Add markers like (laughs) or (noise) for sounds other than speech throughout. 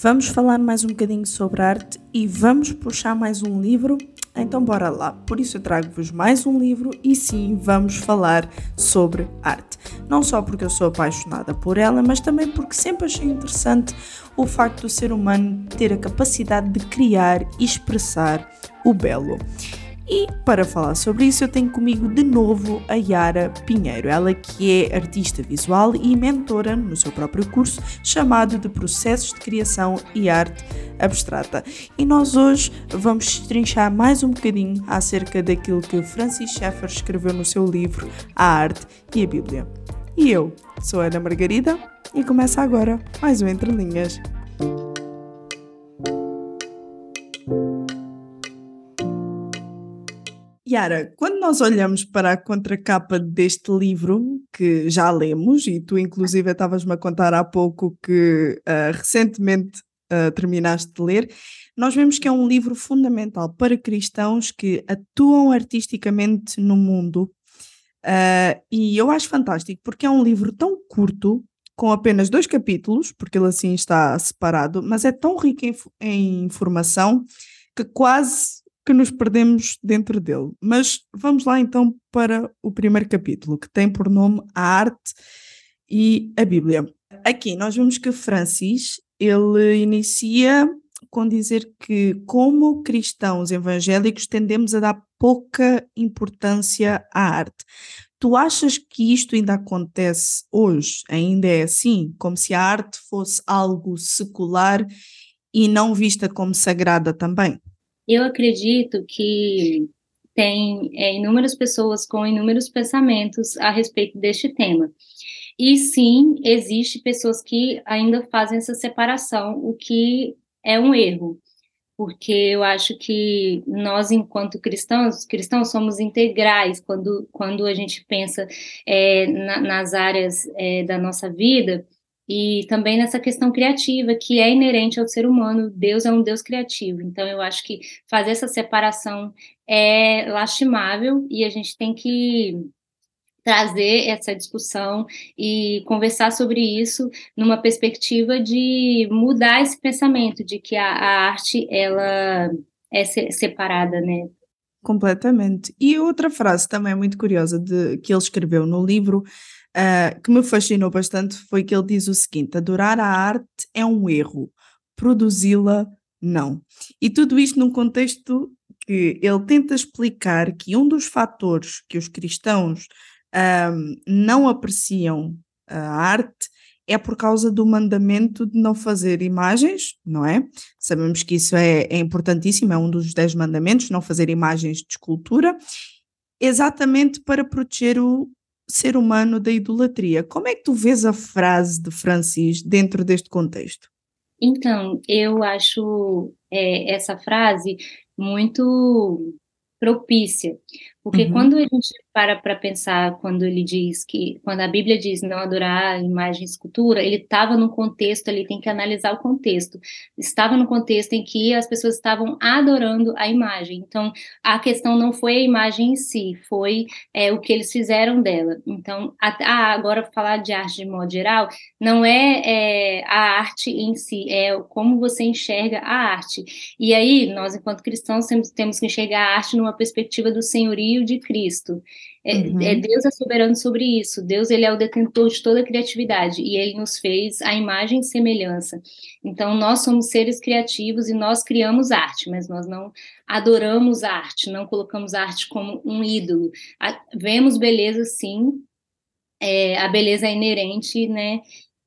Vamos falar mais um bocadinho sobre arte e vamos puxar mais um livro? Então bora lá. Por isso eu trago-vos mais um livro e sim, vamos falar sobre arte. Não só porque eu sou apaixonada por ela, mas também porque sempre achei interessante o facto do ser humano ter a capacidade de criar e expressar o belo. E para falar sobre isso, eu tenho comigo de novo a Yara Pinheiro, ela que é artista visual e mentora no seu próprio curso chamado de Processos de Criação e Arte Abstrata. E nós hoje vamos trinchar mais um bocadinho acerca daquilo que Francis Schaeffer escreveu no seu livro A Arte e a Bíblia. E eu sou Ana Margarida e começa agora mais um Entre Linhas. Yara, quando nós olhamos para a contracapa deste livro, que já lemos, e tu inclusive estavas-me a contar há pouco que uh, recentemente uh, terminaste de ler, nós vemos que é um livro fundamental para cristãos que atuam artisticamente no mundo. Uh, e eu acho fantástico, porque é um livro tão curto, com apenas dois capítulos, porque ele assim está separado, mas é tão rico em, em informação que quase que nos perdemos dentro dele. Mas vamos lá então para o primeiro capítulo, que tem por nome A Arte e a Bíblia. Aqui nós vemos que Francis, ele inicia com dizer que como cristãos evangélicos tendemos a dar pouca importância à arte. Tu achas que isto ainda acontece hoje? Ainda é assim? Como se a arte fosse algo secular e não vista como sagrada também? Eu acredito que tem é, inúmeras pessoas com inúmeros pensamentos a respeito deste tema. E sim, existe pessoas que ainda fazem essa separação, o que é um erro, porque eu acho que nós, enquanto cristãos, cristãos somos integrais quando, quando a gente pensa é, na, nas áreas é, da nossa vida, e também nessa questão criativa que é inerente ao ser humano. Deus é um Deus criativo. Então eu acho que fazer essa separação é lastimável e a gente tem que trazer essa discussão e conversar sobre isso numa perspectiva de mudar esse pensamento de que a, a arte ela é separada, né? Completamente. E outra frase também muito curiosa de, que ele escreveu no livro uh, que me fascinou bastante foi que ele diz o seguinte: adorar a arte é um erro, produzi-la não. E tudo isto num contexto que ele tenta explicar que um dos fatores que os cristãos um, não apreciam a arte é por causa do mandamento de não fazer imagens, não é? Sabemos que isso é, é importantíssimo, é um dos dez mandamentos, não fazer imagens de escultura, exatamente para proteger o, ser humano da idolatria. Como é que tu vês a frase de Francis dentro deste contexto? Então, eu acho é, essa frase muito propícia, porque uhum. quando a gente para para pensar, quando ele diz que, quando a Bíblia diz não adorar imagem e escultura, ele estava no contexto, ele tem que analisar o contexto. Estava no contexto em que as pessoas estavam adorando a imagem. Então, a questão não foi a imagem em si, foi é, o que eles fizeram dela. Então, a, a, agora falar de arte de modo geral, não é, é a arte em si, é como você enxerga a arte. E aí, nós, enquanto cristãos, temos, temos que enxergar a arte numa perspectiva do senhorio de Cristo. É, uhum. é, Deus é soberano sobre isso. Deus ele é o detentor de toda a criatividade e ele nos fez a imagem e semelhança. Então nós somos seres criativos e nós criamos arte, mas nós não adoramos arte, não colocamos arte como um ídolo. A, vemos beleza sim, é, a beleza é inerente, né?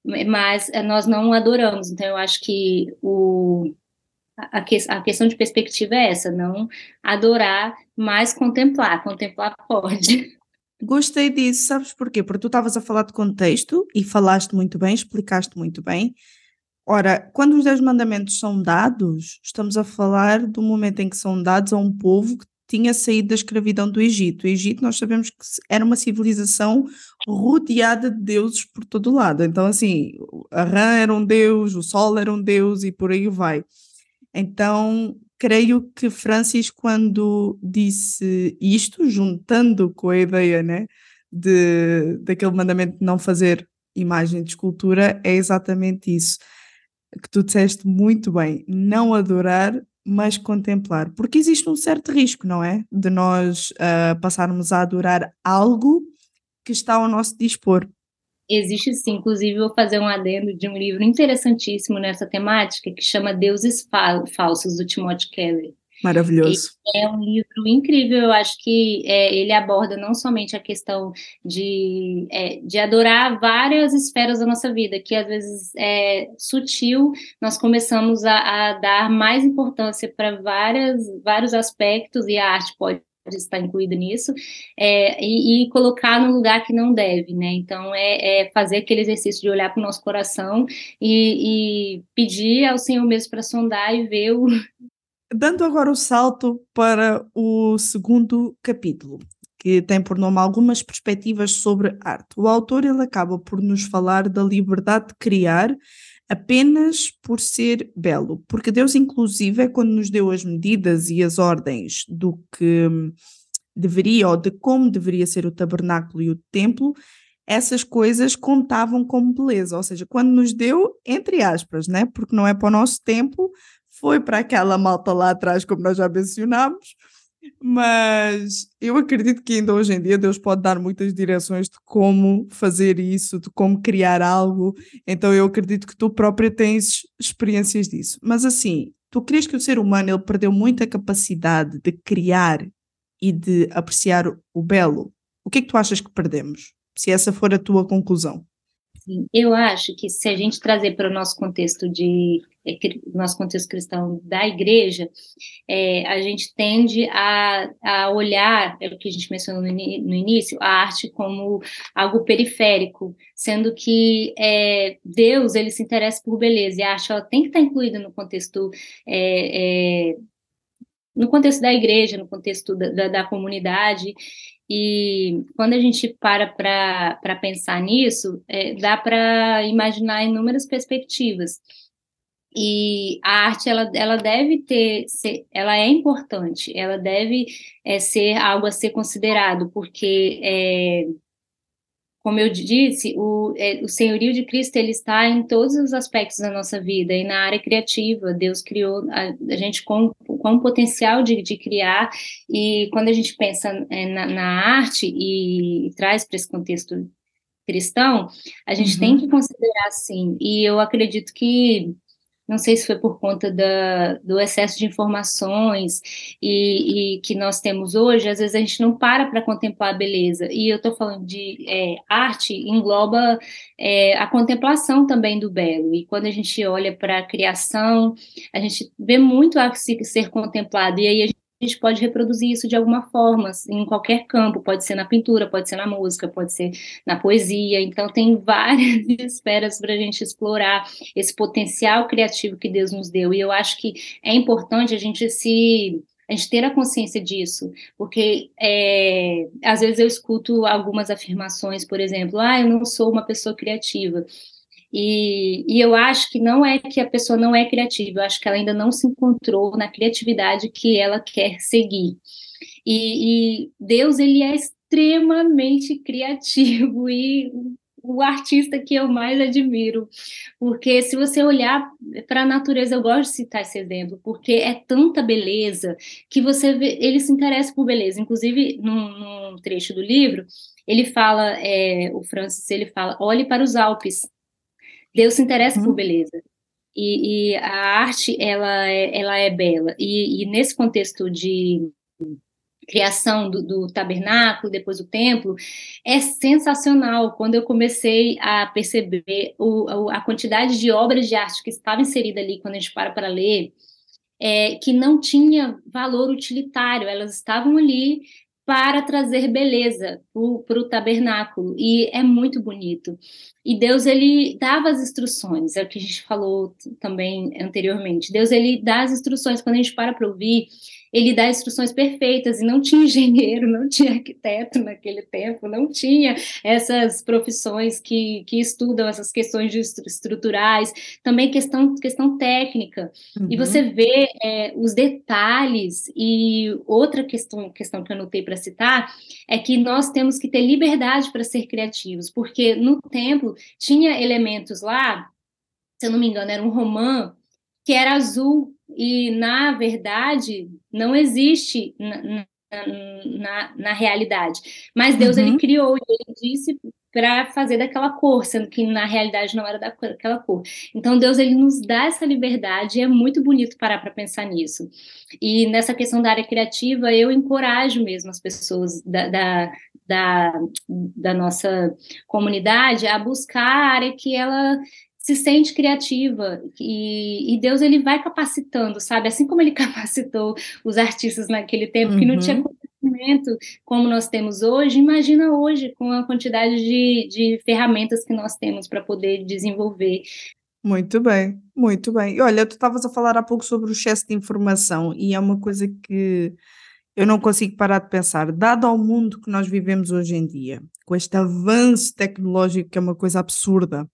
Mas é, nós não adoramos. Então eu acho que o a, que, a questão de perspectiva é essa, não adorar, mas contemplar. Contemplar pode. (laughs) Gostei disso, sabes porquê? Porque tu estavas a falar de contexto e falaste muito bem, explicaste muito bem. Ora, quando os Dez Mandamentos são dados, estamos a falar do momento em que são dados a um povo que tinha saído da escravidão do Egito. O Egito, nós sabemos que era uma civilização rodeada de deuses por todo lado. Então, assim, a rã era um deus, o sol era um deus e por aí vai. Então, creio que Francis, quando disse isto, juntando com a ideia né, de, daquele mandamento de não fazer imagem de escultura, é exatamente isso. que tu disseste muito bem, não adorar, mas contemplar, porque existe um certo risco, não é? De nós uh, passarmos a adorar algo que está ao nosso dispor. Existe sim, inclusive vou fazer um adendo de um livro interessantíssimo nessa temática que chama Deuses Falsos, do Timothy Keller. Maravilhoso. é um livro incrível, eu acho que é, ele aborda não somente a questão de, é, de adorar várias esferas da nossa vida, que às vezes é sutil, nós começamos a, a dar mais importância para vários aspectos, e a arte pode estar incluída nisso, é, e, e, colocar no lugar que não deve, né? Então, é, é fazer aquele exercício de olhar para o nosso coração e, e, pedir ao Senhor mesmo para sondar e ver o, (laughs) Dando agora o salto para o segundo capítulo, que tem por nome algumas perspectivas sobre arte. O autor ele acaba por nos falar da liberdade de criar apenas por ser belo, porque Deus inclusive é quando nos deu as medidas e as ordens do que deveria ou de como deveria ser o tabernáculo e o templo, essas coisas contavam como beleza, ou seja, quando nos deu, entre aspas, né? porque não é para o nosso tempo, foi para aquela malta lá atrás, como nós já mencionámos, mas eu acredito que ainda hoje em dia Deus pode dar muitas direções de como fazer isso, de como criar algo. Então eu acredito que tu própria tens experiências disso. Mas assim, tu crees que o ser humano ele perdeu muita capacidade de criar e de apreciar o belo? O que é que tu achas que perdemos? Se essa for a tua conclusão. Sim, eu acho que se a gente trazer para o nosso contexto de é, nosso contexto cristão da igreja, é, a gente tende a, a olhar, é o que a gente mencionou no, no, início, a arte como algo periférico, sendo que é, Deus ele se interessa por beleza e a arte ela tem que estar incluída no contexto é, é, no contexto da igreja, no contexto da, da, da comunidade, e quando a gente para para pensar nisso, é, dá para imaginar inúmeras perspectivas. E a arte, ela, ela deve ter, ser, ela é importante, ela deve é, ser algo a ser considerado, porque é, como eu disse, o, é, o senhorio de Cristo ele está em todos os aspectos da nossa vida e na área criativa. Deus criou a, a gente com, com o potencial de, de criar, e quando a gente pensa é, na, na, arte e, e traz para esse contexto cristão, a gente uhum. tem que considerar sim. E eu acredito que não sei se foi por conta da, do excesso de informações e, e, que nós temos hoje, às vezes a gente não para para contemplar a beleza. E eu estou falando de é, arte, engloba é, a contemplação também do belo. E quando a gente olha para a criação, a gente vê muito a ser contemplado. E aí a a gente pode reproduzir isso de alguma forma, assim, em qualquer campo, pode ser na pintura, pode ser na música, pode ser na poesia, então tem (laughs) várias esferas para a gente explorar esse potencial criativo que Deus nos deu, e eu acho que é importante a gente se a gente ter a consciência disso, porque é, às vezes eu escuto algumas afirmações, por exemplo, ah, eu não sou uma pessoa criativa, e, e, eu acho que não é que a pessoa não é criativa, eu acho que ela ainda não se encontrou na criatividade que ela quer seguir. E, e Deus, ele é extremamente criativo e o artista que eu mais admiro, porque se você olhar para a natureza, eu gosto de citar esse exemplo, porque é tanta beleza que você vê, ele se interessa por beleza. Inclusive, num, num trecho do livro, ele fala, é, o Francis, ele fala, olhe para os Alpes, Deus se interessa uhum. por beleza. E, e, a arte, ela é, ela é bela. E, e nesse contexto de criação do, do, tabernáculo, depois do templo, é sensacional. Quando eu comecei a perceber o, a quantidade de obras de arte que estava inserida ali, quando a gente para para ler, é, que não tinha valor utilitário, elas estavam ali para trazer beleza para o tabernáculo e é muito bonito. E Deus ele dava as instruções, é o que a gente falou também anteriormente. Deus ele dá as instruções quando a gente para para ouvir ele dá instruções perfeitas e não tinha (laughs) engenheiro, não tinha arquiteto naquele tempo, não tinha essas profissões que, que estudam essas questões estruturais, também questão, questão técnica. Uhum. E você vê é, os detalhes e outra questão, questão que eu anotei para citar é que nós temos que ter liberdade para ser criativos, porque no templo tinha elementos lá se eu não me engano, era um romã que era azul e na verdade não existe na, na, na realidade. Mas Deus uhum. ele criou e ele disse para fazer daquela cor, sendo que na realidade não era daquela cor. Então Deus ele nos dá essa liberdade e é muito bonito parar para pensar nisso. E nessa questão da área criativa, eu encorajo mesmo as pessoas da, da, da, da nossa comunidade a buscar a área que ela se sente criativa e, e, Deus ele vai capacitando, sabe? Assim como ele (laughs) capacitou os artistas naquele tempo uhum. que não tinha uhum. conhecimento como nós temos hoje, imagina hoje com a quantidade de, de ferramentas que nós temos para poder desenvolver. Muito bem, muito bem. E olha, tu estavas a falar há pouco sobre o excesso de informação e é uma coisa que eu não consigo parar de pensar, dado ao mundo que nós vivemos hoje em dia, com este avanço tecnológico que é uma coisa absurda,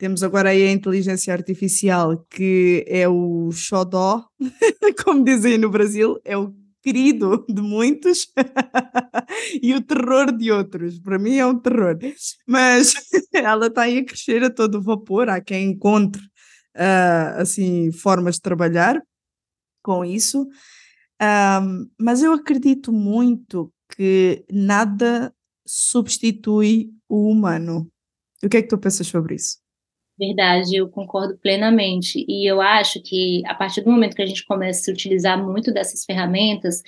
temos agora aí a inteligência artificial, que é o xodó, (laughs) como dizem no Brasil, é o querido de muitos (laughs) e o terror de outros. Para mim é um terror. Mas (laughs) ela está aí a crescer a todo vapor. Há quem encontre uh, assim, formas de trabalhar com isso. Um, mas eu acredito muito que nada substitui o humano. O que é que tu pensas sobre isso? Verdade, eu concordo plenamente. E eu acho que a partir do momento que a gente começa a utilizar muito dessas ferramentas,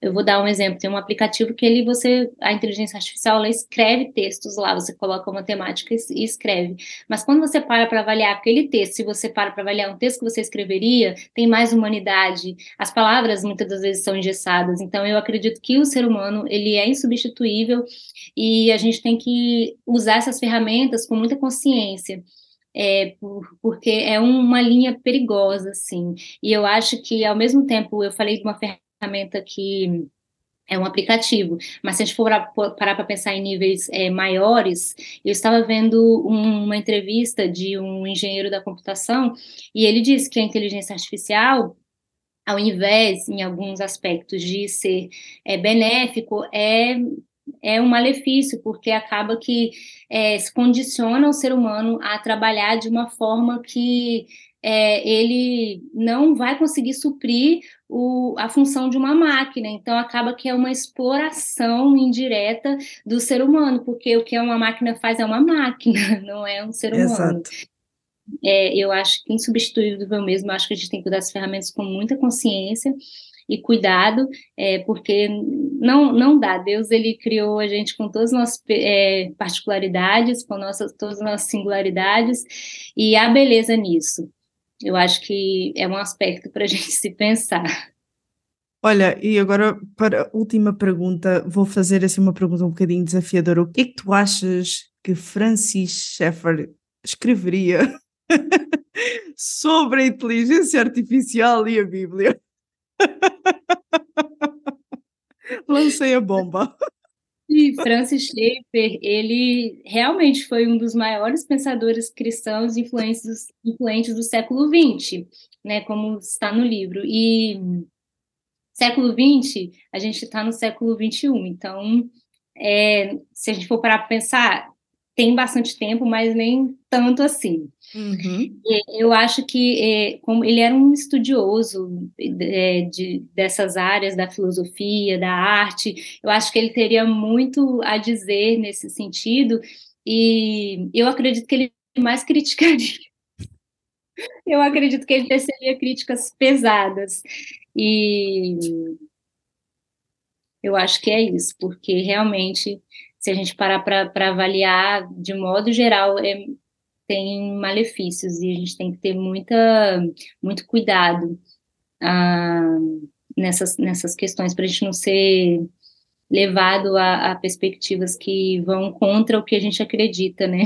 eu vou dar um exemplo, tem um aplicativo que ele você a inteligência artificial ela escreve textos lá, você coloca uma temática e escreve. Mas quando você para para avaliar aquele texto, se você para para avaliar um texto que você escreveria, tem mais humanidade. As palavras muitas das vezes são engessadas. Então eu acredito que o ser humano, ele é insubstituível e a gente tem que usar essas ferramentas com muita consciência é, por, porque é uma linha perigosa, assim. E eu acho que, ao mesmo tempo, eu falei de uma ferramenta que é um aplicativo, mas se a gente for parar para pensar em níveis é, maiores, eu estava vendo uma entrevista de um engenheiro da computação e ele disse que a inteligência artificial ao invés, em alguns aspectos, de ser é, benéfico, é é um malefício, porque acaba que é, se condiciona o ser humano a trabalhar de uma forma que é, ele não vai conseguir suprir o, a função de uma máquina. Então, acaba que é uma exploração indireta do ser humano, porque o que uma máquina faz é uma máquina, (laughs) não é um ser humano. Exato. É, eu acho que insubstituível mesmo, acho que a gente tem que usar as ferramentas com muita consciência e cuidado, é, porque não, não dá. Deus ele criou a gente com todas as nossas é, particularidades, com nossas, todas as nossas singularidades, e há beleza nisso. Eu acho que é um aspecto para a (laughs) gente se pensar. Olha, e agora para a última pergunta, vou fazer assim uma pergunta um bocadinho desafiadora. O que é que tu achas que Francis Schaeffer escreveria (laughs) sobre a inteligência artificial e a Bíblia? (laughs) Lancei a bomba. E Francis Schaeffer, ele realmente foi um dos maiores pensadores cristãos influentes, influentes do século XX, né, como está no livro. E século XX, a gente está no século XXI, então, é, se a gente for parar para pensar, tem bastante tempo, mas nem tanto assim. Uhum. Eu acho que, é, como ele era um estudioso é, de, dessas áreas da filosofia, da arte, eu acho que ele teria muito a dizer nesse sentido, e eu acredito que ele mais criticaria. (laughs) Eu acredito que ele teceria críticas pesadas. E eu acho que é isso, porque realmente se a gente parar para avaliar, de modo geral, é, tem malefícios e a gente tem que ter muita, muito cuidado ah, nessas, nessas questões para a gente não ser levado a, a, perspectivas que vão contra o que a gente acredita, né?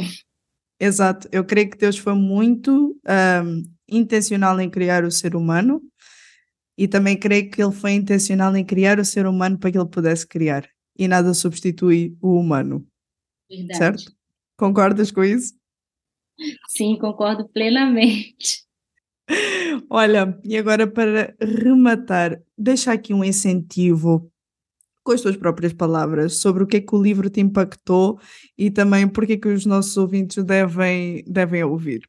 Exato. Eu creio que Deus foi muito um, ah, intencional em criar o ser humano e também creio que ele foi intencional em criar o ser humano para que ele pudesse criar e nada substitui o humano. Verdade. Certo? Concordas com isso? Sim, concordo plenamente. Olha, e agora para rematar, deixa aqui um incentivo com as tuas próprias palavras sobre o que é que o livro te impactou e também porque é que os nossos ouvintes devem, devem ouvir.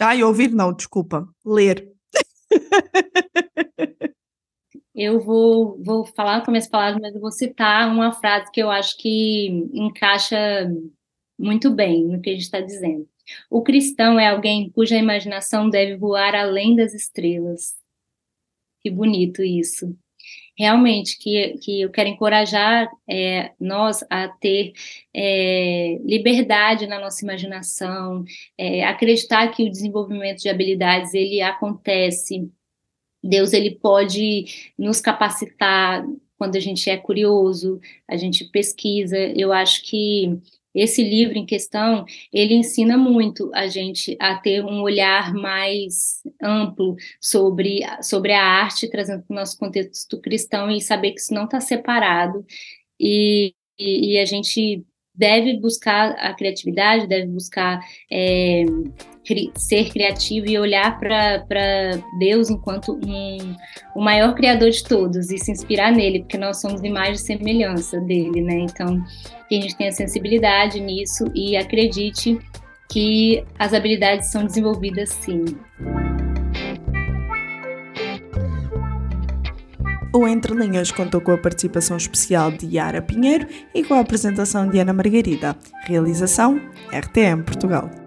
Ai, ouvir não, desculpa. Ler. (laughs) Eu vou, vou falar com minhas palavras, mas eu vou citar uma frase que eu acho que encaixa muito bem no que a gente está dizendo. O cristão é alguém cuja imaginação deve voar além das estrelas. Que bonito isso. Realmente, que, que eu quero encorajar é, nós a ter é, liberdade na nossa imaginação, é, acreditar que o desenvolvimento de habilidades ele acontece. Deus ele pode nos capacitar quando a gente é curioso, a gente pesquisa. Eu acho que esse livro em questão, ele ensina muito a gente a ter um olhar mais amplo sobre, sobre a arte, trazendo para o nosso contexto cristão e saber que isso não está separado e, e, a gente deve buscar a criatividade, deve buscar é, cri ser criativo e olhar para Deus enquanto um, o maior criador de todos e se inspirar nele, porque nós somos imagem e semelhança dele, né? Então, que a gente tenha sensibilidade nisso e acredite que as habilidades são desenvolvidas sim. O Entre Linhas contou com a participação especial de Yara Pinheiro e com a apresentação de Ana Margarida. Realização RTM Portugal.